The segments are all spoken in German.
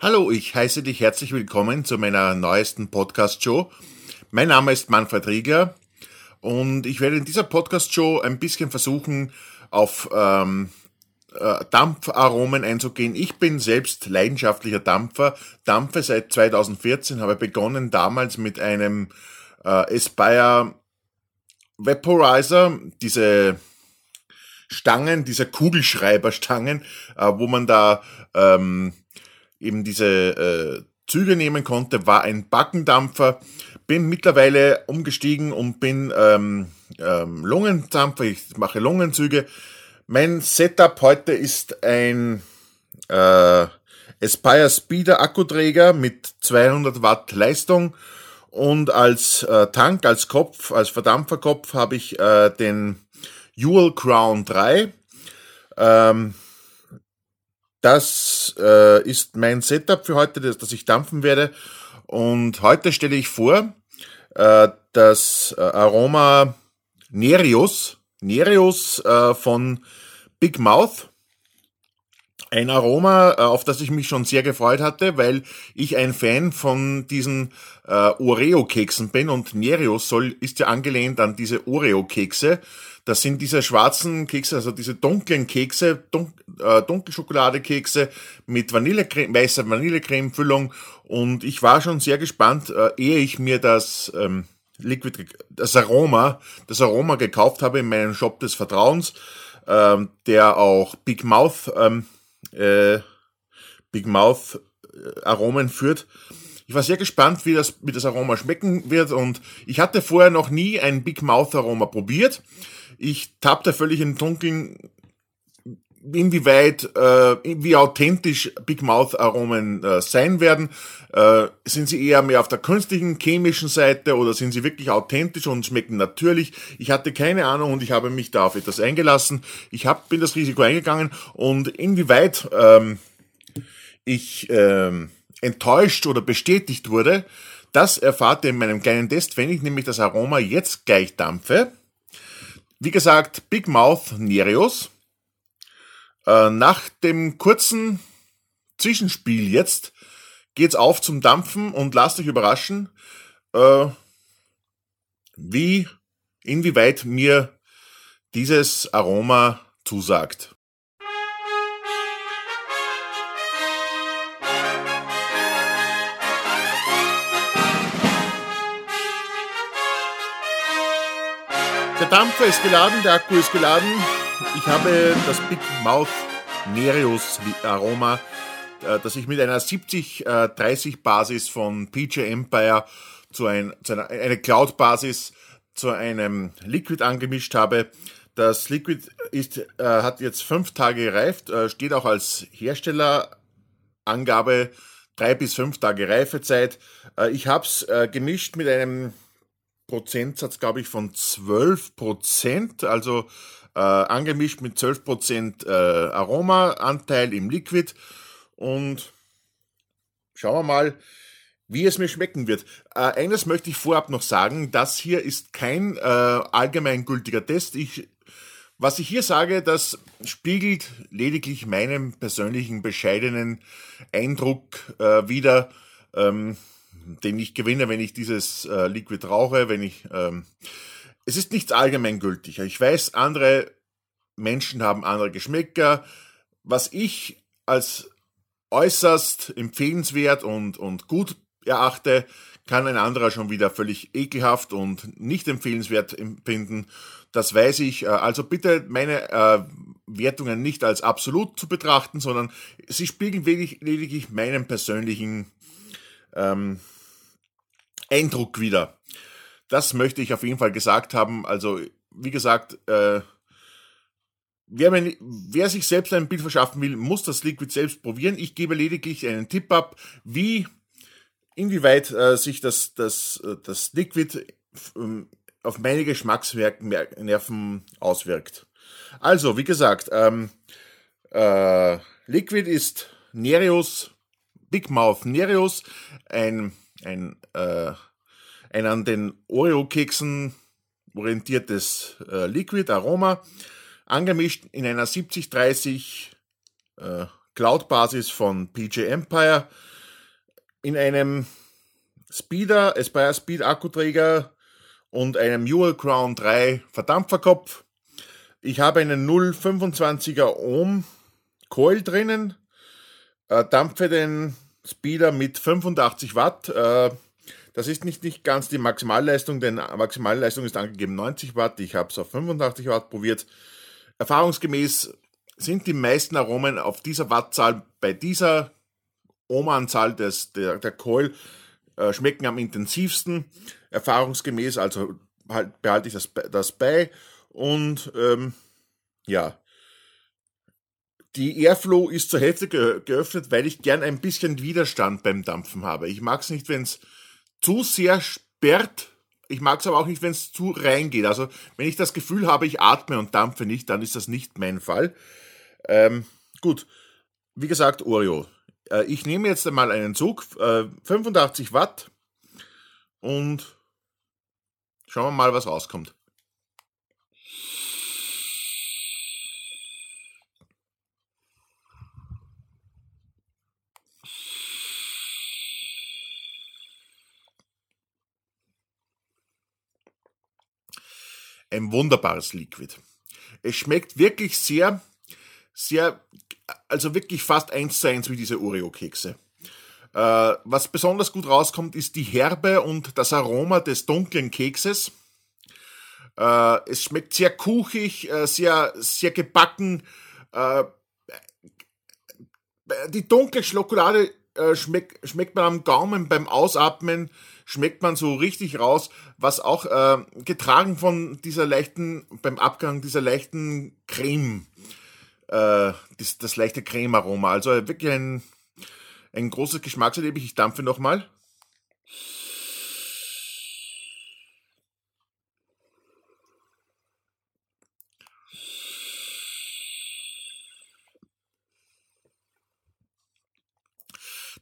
Hallo, ich heiße dich herzlich willkommen zu meiner neuesten Podcast-Show. Mein Name ist Manfred Rieger und ich werde in dieser Podcast-Show ein bisschen versuchen, auf ähm, äh, Dampfaromen einzugehen. Ich bin selbst leidenschaftlicher Dampfer, dampfe seit 2014, habe begonnen damals mit einem äh, Aspire Vaporizer, diese Stangen, diese Kugelschreiberstangen, äh, wo man da ähm, eben diese äh, Züge nehmen konnte, war ein Backendampfer. Bin mittlerweile umgestiegen und bin ähm, ähm, Lungendampfer, ich mache Lungenzüge. Mein Setup heute ist ein äh, Aspire Speeder Akkuträger mit 200 Watt Leistung und als äh, Tank, als Kopf, als Verdampferkopf habe ich äh, den Jewel Crown 3. Ähm, das äh, ist mein Setup für heute, das, das ich dampfen werde. Und heute stelle ich vor äh, das äh, Aroma Nereus, Nereus äh, von Big Mouth. Ein Aroma, äh, auf das ich mich schon sehr gefreut hatte, weil ich ein Fan von diesen äh, Oreo-Keksen bin und Nereus soll, ist ja angelehnt an diese Oreo-Kekse. Das sind diese schwarzen Kekse, also diese dunklen Kekse, dun äh, Dunkelschokoladenkekse mit Vanillecreme, weißer Vanillecreme-Füllung. Und ich war schon sehr gespannt, äh, ehe ich mir das ähm, Liquid, das Aroma, das Aroma gekauft habe in meinem Shop des Vertrauens, ähm, der auch Big Mouth ähm, äh, Big Mouth äh, Aromen führt. Ich war sehr gespannt, wie das, wie das Aroma schmecken wird und ich hatte vorher noch nie ein Big Mouth Aroma probiert. Ich tappte völlig im Dunkeln, inwieweit, äh, wie authentisch Big Mouth Aromen äh, sein werden. Äh, sind sie eher mehr auf der künstlichen, chemischen Seite oder sind sie wirklich authentisch und schmecken natürlich? Ich hatte keine Ahnung und ich habe mich da auf etwas eingelassen. Ich hab, bin das Risiko eingegangen und inwieweit ähm, ich ähm, enttäuscht oder bestätigt wurde, das erfahrt ihr in meinem kleinen Test, wenn ich nämlich das Aroma jetzt gleich dampfe. Wie gesagt, Big Mouth Nereus. Äh, nach dem kurzen Zwischenspiel jetzt geht's auf zum Dampfen und lasst euch überraschen, äh, wie, inwieweit mir dieses Aroma zusagt. Dampfer ist geladen, der Akku ist geladen. Ich habe das Big Mouth Nereus Aroma, äh, das ich mit einer 70-30 äh, Basis von PJ Empire zu, ein, zu einer eine Cloud-Basis zu einem Liquid angemischt habe. Das Liquid ist, äh, hat jetzt fünf Tage gereift, äh, steht auch als Herstellerangabe drei bis fünf Tage Reifezeit. Äh, ich habe es äh, gemischt mit einem Prozentsatz, glaube ich, von 12 Prozent, also äh, angemischt mit 12 Prozent äh, Aromaanteil im Liquid. Und schauen wir mal, wie es mir schmecken wird. Äh, eines möchte ich vorab noch sagen, das hier ist kein äh, allgemeingültiger Test. Ich, was ich hier sage, das spiegelt lediglich meinen persönlichen bescheidenen Eindruck äh, wider. Ähm, den ich gewinne, wenn ich dieses äh, Liquid rauche, wenn ich. Ähm, es ist nichts allgemeingültig. Ich weiß, andere Menschen haben andere Geschmäcker. Was ich als äußerst empfehlenswert und, und gut erachte, kann ein anderer schon wieder völlig ekelhaft und nicht empfehlenswert empfinden. Das weiß ich. Äh, also bitte meine äh, Wertungen nicht als absolut zu betrachten, sondern sie spiegeln lediglich meinen persönlichen ähm, Eindruck wieder. Das möchte ich auf jeden Fall gesagt haben. Also, wie gesagt, äh, wer, mein, wer sich selbst ein Bild verschaffen will, muss das Liquid selbst probieren. Ich gebe lediglich einen Tipp ab, wie, inwieweit äh, sich das, das, äh, das Liquid ähm, auf meine Geschmacksnerven auswirkt. Also, wie gesagt, ähm, äh, Liquid ist Nereus, Big Mouth Nereus, ein ein, äh, ein an den Oreo-Keksen orientiertes äh, Liquid Aroma, angemischt in einer 70-30 äh, Cloud-Basis von PJ Empire in einem Speeder, Aspire Speed Akkuträger und einem Dual Crown 3 Verdampferkopf. Ich habe einen 0,25er Ohm Coil drinnen, äh, dampfe den Speeder mit 85 Watt. Äh, das ist nicht, nicht ganz die Maximalleistung, denn Maximalleistung ist angegeben 90 Watt. Ich habe es auf 85 Watt probiert. Erfahrungsgemäß sind die meisten Aromen auf dieser Wattzahl bei dieser Ohmanzahl des, der, der Coil äh, schmecken am intensivsten. Erfahrungsgemäß, also halt, behalte ich das, das bei. Und ähm, ja, die Airflow ist zur Hälfte ge geöffnet, weil ich gern ein bisschen Widerstand beim Dampfen habe. Ich mag es nicht, wenn es zu sehr sperrt. Ich mag es aber auch nicht, wenn es zu reingeht. Also wenn ich das Gefühl habe, ich atme und dampfe nicht, dann ist das nicht mein Fall. Ähm, gut, wie gesagt, Oreo. Äh, ich nehme jetzt einmal einen Zug, äh, 85 Watt und schauen wir mal, was rauskommt. Ein wunderbares Liquid. Es schmeckt wirklich sehr, sehr, also wirklich fast eins zu eins wie diese Oreo-Kekse. Äh, was besonders gut rauskommt, ist die Herbe und das Aroma des dunklen Kekses. Äh, es schmeckt sehr kuchig, äh, sehr, sehr gebacken. Äh, die dunkle Schokolade äh, schmeckt, schmeckt man am Gaumen beim Ausatmen schmeckt man so richtig raus, was auch äh, getragen von dieser leichten, beim Abgang dieser leichten Creme, äh, das, das leichte Cremearoma. Also wirklich ein, ein großes Geschmackserlebnis. Ich dampfe nochmal.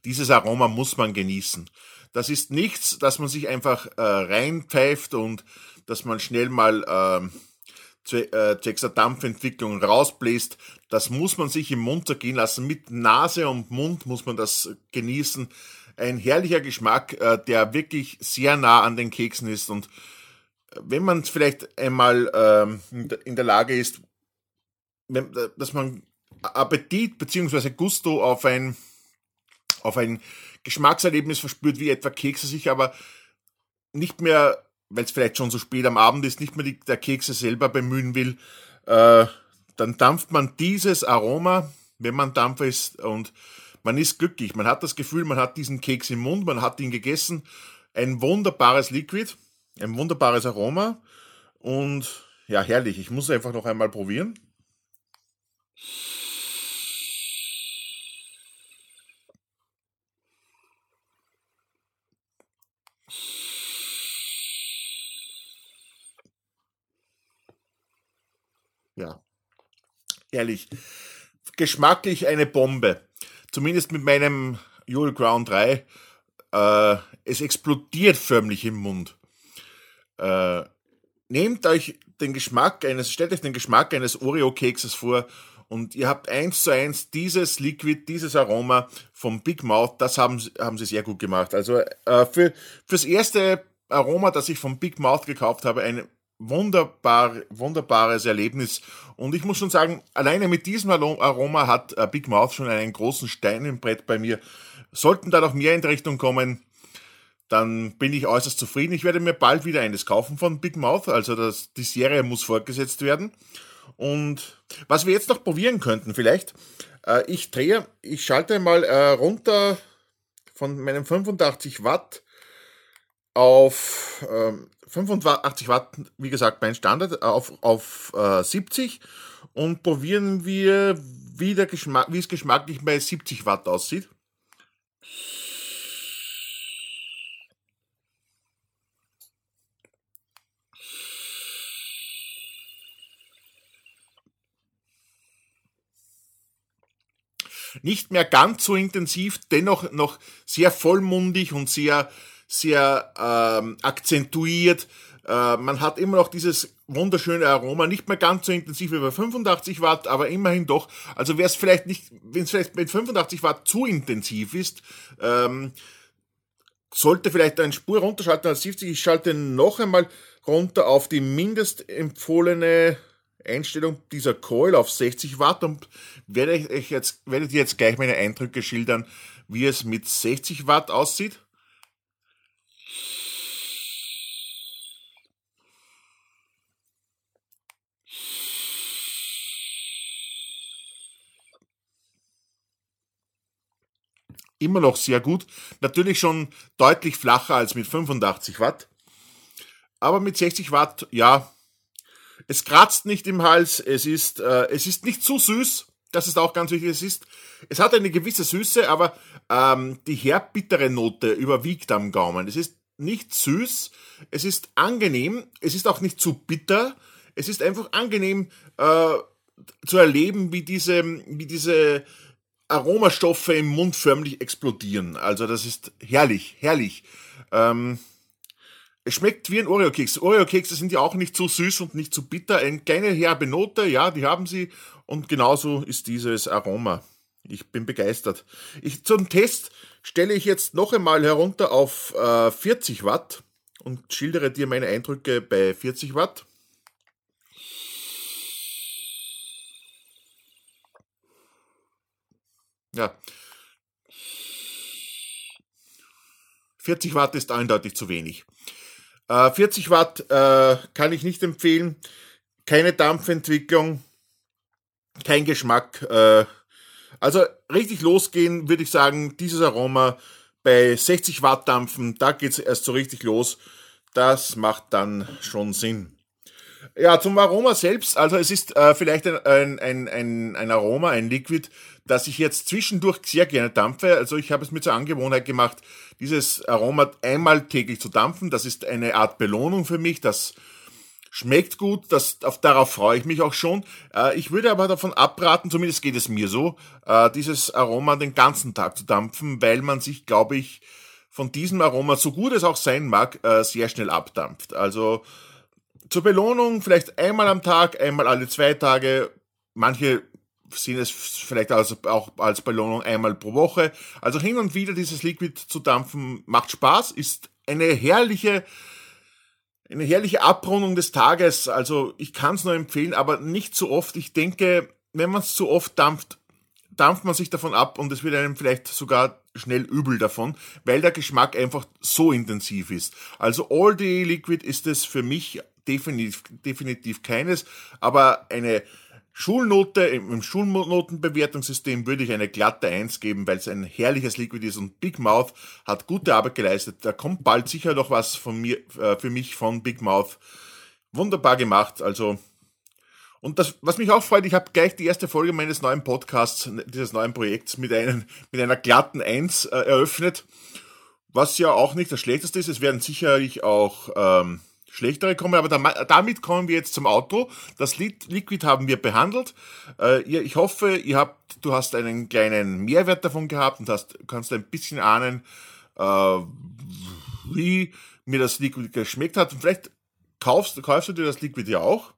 Dieses Aroma muss man genießen. Das ist nichts, dass man sich einfach äh, reinpfeift und dass man schnell mal ähm, äh, zwecks der Dampfentwicklung rausbläst. Das muss man sich im Mund zergehen lassen. Mit Nase und Mund muss man das genießen. Ein herrlicher Geschmack, äh, der wirklich sehr nah an den Keksen ist. Und wenn man vielleicht einmal ähm, in der Lage ist, dass man Appetit bzw. Gusto auf ein, auf ein Geschmackserlebnis verspürt, wie etwa Kekse sich aber nicht mehr, weil es vielleicht schon so spät am Abend ist, nicht mehr die, der Kekse selber bemühen will, äh, dann dampft man dieses Aroma, wenn man Dampfer ist und man ist glücklich. Man hat das Gefühl, man hat diesen Keks im Mund, man hat ihn gegessen. Ein wunderbares Liquid, ein wunderbares Aroma und ja, herrlich. Ich muss einfach noch einmal probieren. Ehrlich. Geschmacklich eine Bombe. Zumindest mit meinem Jule Crown 3. Äh, es explodiert förmlich im Mund. Äh, nehmt euch den Geschmack eines, stellt euch den Geschmack eines Oreo-Kekses vor und ihr habt eins zu eins dieses Liquid, dieses Aroma vom Big Mouth, das haben, haben sie sehr gut gemacht. Also äh, für, fürs erste Aroma, das ich vom Big Mouth gekauft habe, ein wunderbar, wunderbares Erlebnis. Und ich muss schon sagen, alleine mit diesem Aroma hat äh, Big Mouth schon einen großen Stein im Brett bei mir. Sollten da noch mehr in die Richtung kommen, dann bin ich äußerst zufrieden. Ich werde mir bald wieder eines kaufen von Big Mouth. Also das, die Serie muss fortgesetzt werden. Und was wir jetzt noch probieren könnten, vielleicht, äh, ich drehe, ich schalte mal äh, runter von meinem 85 Watt auf ähm, 85 Watt, wie gesagt, mein Standard, auf, auf äh, 70 und probieren wir, wie, der Geschmack, wie es geschmacklich bei 70 Watt aussieht. Nicht mehr ganz so intensiv, dennoch noch sehr vollmundig und sehr sehr ähm, akzentuiert. Äh, man hat immer noch dieses wunderschöne Aroma, nicht mehr ganz so intensiv wie bei 85 Watt, aber immerhin doch. Also wäre es vielleicht nicht, wenn es vielleicht mit 85 Watt zu intensiv ist, ähm, sollte vielleicht eine Spur runterschalten als 70. Ich schalte noch einmal runter auf die mindestempfohlene Einstellung dieser Coil auf 60 Watt und werde ich jetzt, werdet ihr jetzt gleich meine Eindrücke schildern, wie es mit 60 Watt aussieht. Immer noch sehr gut. Natürlich schon deutlich flacher als mit 85 Watt. Aber mit 60 Watt, ja, es kratzt nicht im Hals, es ist, äh, es ist nicht zu süß, das ist auch ganz wichtig, es ist, es hat eine gewisse Süße, aber ähm, die herbittere Note überwiegt am Gaumen. Es ist nicht süß, es ist angenehm, es ist auch nicht zu bitter, es ist einfach angenehm äh, zu erleben, wie diese, wie diese Aromastoffe im Mund förmlich explodieren. Also das ist herrlich, herrlich. Ähm, es schmeckt wie ein Oreo-Keks. Oreo-Kekse sind ja auch nicht so süß und nicht so bitter. Eine kleine herbe Note, ja, die haben sie. Und genauso ist dieses Aroma. Ich bin begeistert. Ich, zum Test stelle ich jetzt noch einmal herunter auf äh, 40 Watt und schildere dir meine Eindrücke bei 40 Watt. Ja. 40 Watt ist eindeutig zu wenig. Äh, 40 Watt äh, kann ich nicht empfehlen. Keine Dampfentwicklung, kein Geschmack. Äh, also richtig losgehen würde ich sagen, dieses Aroma bei 60 Watt Dampfen, da geht es erst so richtig los. Das macht dann schon Sinn. Ja, zum Aroma selbst, also es ist äh, vielleicht ein, ein, ein, ein Aroma, ein Liquid, das ich jetzt zwischendurch sehr gerne dampfe. Also ich habe es mir zur Angewohnheit gemacht, dieses Aroma einmal täglich zu dampfen. Das ist eine Art Belohnung für mich. Das schmeckt gut, das, auf, darauf freue ich mich auch schon. Äh, ich würde aber davon abraten, zumindest geht es mir so, äh, dieses Aroma den ganzen Tag zu dampfen, weil man sich, glaube ich, von diesem Aroma, so gut es auch sein mag, äh, sehr schnell abdampft. Also zur Belohnung vielleicht einmal am Tag, einmal alle zwei Tage. Manche sehen es vielleicht also auch als Belohnung einmal pro Woche. Also hin und wieder dieses Liquid zu dampfen macht Spaß, ist eine herrliche, eine herrliche Abrundung des Tages. Also ich kann es nur empfehlen, aber nicht zu oft. Ich denke, wenn man es zu oft dampft, dampft man sich davon ab und es wird einem vielleicht sogar schnell übel davon, weil der Geschmack einfach so intensiv ist. Also All Day Liquid ist es für mich definitiv, definitiv keines, aber eine Schulnote, im Schulnotenbewertungssystem würde ich eine glatte 1 geben, weil es ein herrliches Liquid ist und Big Mouth hat gute Arbeit geleistet. Da kommt bald sicher noch was von mir, äh, für mich von Big Mouth. Wunderbar gemacht, also. Und das, was mich auch freut, ich habe gleich die erste Folge meines neuen Podcasts, dieses neuen Projekts mit, einem, mit einer glatten 1 äh, eröffnet. Was ja auch nicht das Schlechteste ist. Es werden sicherlich auch ähm, schlechtere kommen. Aber damit kommen wir jetzt zum Auto. Das Liquid haben wir behandelt. Äh, ich hoffe, ihr habt, du hast einen kleinen Mehrwert davon gehabt und hast, kannst ein bisschen ahnen, äh, wie mir das Liquid geschmeckt hat. Und vielleicht kaufst, kaufst du dir das Liquid ja auch.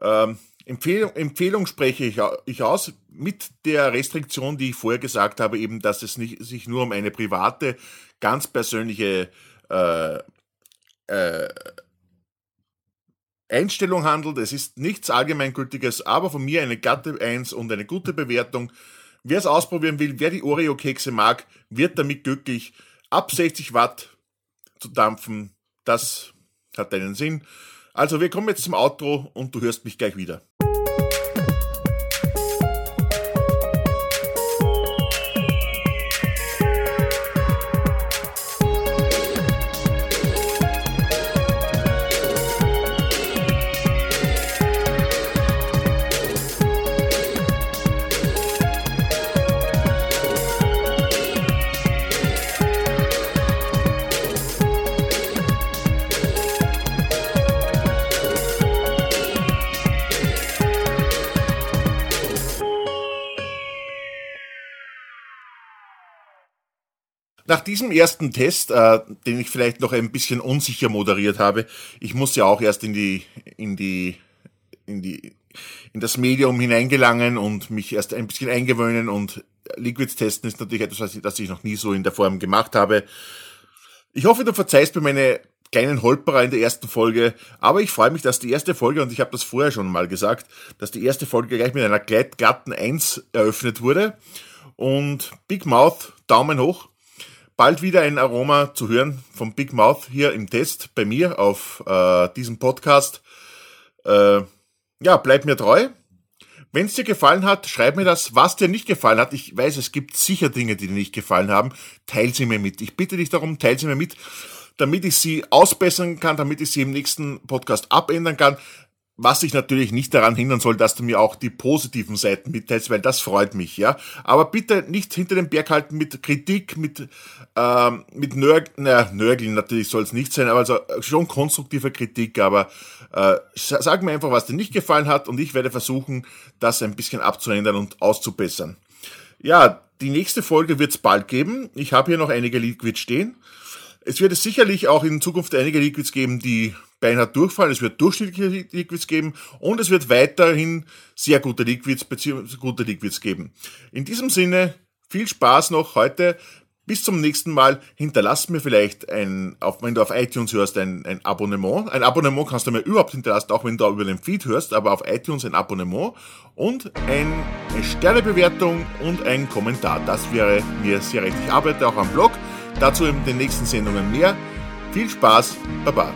Ähm, Empfehlung, Empfehlung spreche ich, ich aus mit der Restriktion, die ich vorher gesagt habe, eben, dass es nicht, sich nur um eine private, ganz persönliche äh, äh, Einstellung handelt. Es ist nichts Allgemeingültiges, aber von mir eine glatte 1 und eine gute Bewertung. Wer es ausprobieren will, wer die Oreo-Kekse mag, wird damit glücklich. Ab 60 Watt zu dampfen, das hat einen Sinn. Also wir kommen jetzt zum Outro und du hörst mich gleich wieder. Nach diesem ersten Test, äh, den ich vielleicht noch ein bisschen unsicher moderiert habe, ich muss ja auch erst in die, in die, in die, in das Medium hineingelangen und mich erst ein bisschen eingewöhnen und Liquids testen ist natürlich etwas, das ich noch nie so in der Form gemacht habe. Ich hoffe, du verzeihst mir meine kleinen Holperer in der ersten Folge, aber ich freue mich, dass die erste Folge, und ich habe das vorher schon mal gesagt, dass die erste Folge gleich mit einer glatten 1 eröffnet wurde. Und Big Mouth, Daumen hoch. Bald wieder ein Aroma zu hören vom Big Mouth hier im Test bei mir auf äh, diesem Podcast. Äh, ja, bleib mir treu. Wenn es dir gefallen hat, schreib mir das, was dir nicht gefallen hat. Ich weiß, es gibt sicher Dinge, die dir nicht gefallen haben. Teil sie mir mit. Ich bitte dich darum, teil sie mir mit, damit ich sie ausbessern kann, damit ich sie im nächsten Podcast abändern kann. Was sich natürlich nicht daran hindern soll, dass du mir auch die positiven Seiten mitteilst, weil das freut mich, ja. Aber bitte nicht hinter den Berg halten mit Kritik, mit, ähm, mit Nörg naja, Nörgeln natürlich soll es nicht sein, aber also schon konstruktive Kritik, aber äh, sag mir einfach, was dir nicht gefallen hat und ich werde versuchen, das ein bisschen abzuändern und auszubessern. Ja, die nächste Folge wird es bald geben. Ich habe hier noch einige Liquids stehen. Es wird es sicherlich auch in Zukunft einige Liquids geben, die beinahe durchfallen. Es wird durchschnittliche Liquids geben und es wird weiterhin sehr gute Liquids bzw. gute Liquids geben. In diesem Sinne, viel Spaß noch heute. Bis zum nächsten Mal. Hinterlass mir vielleicht ein, wenn du auf iTunes hörst, ein, ein Abonnement. Ein Abonnement kannst du mir überhaupt hinterlassen, auch wenn du über den Feed hörst, aber auf iTunes ein Abonnement und ein, eine Sternebewertung und ein Kommentar. Das wäre mir sehr recht. Ich arbeite auch am Blog. Dazu in den nächsten Sendungen mehr. Viel Spaß. Baba.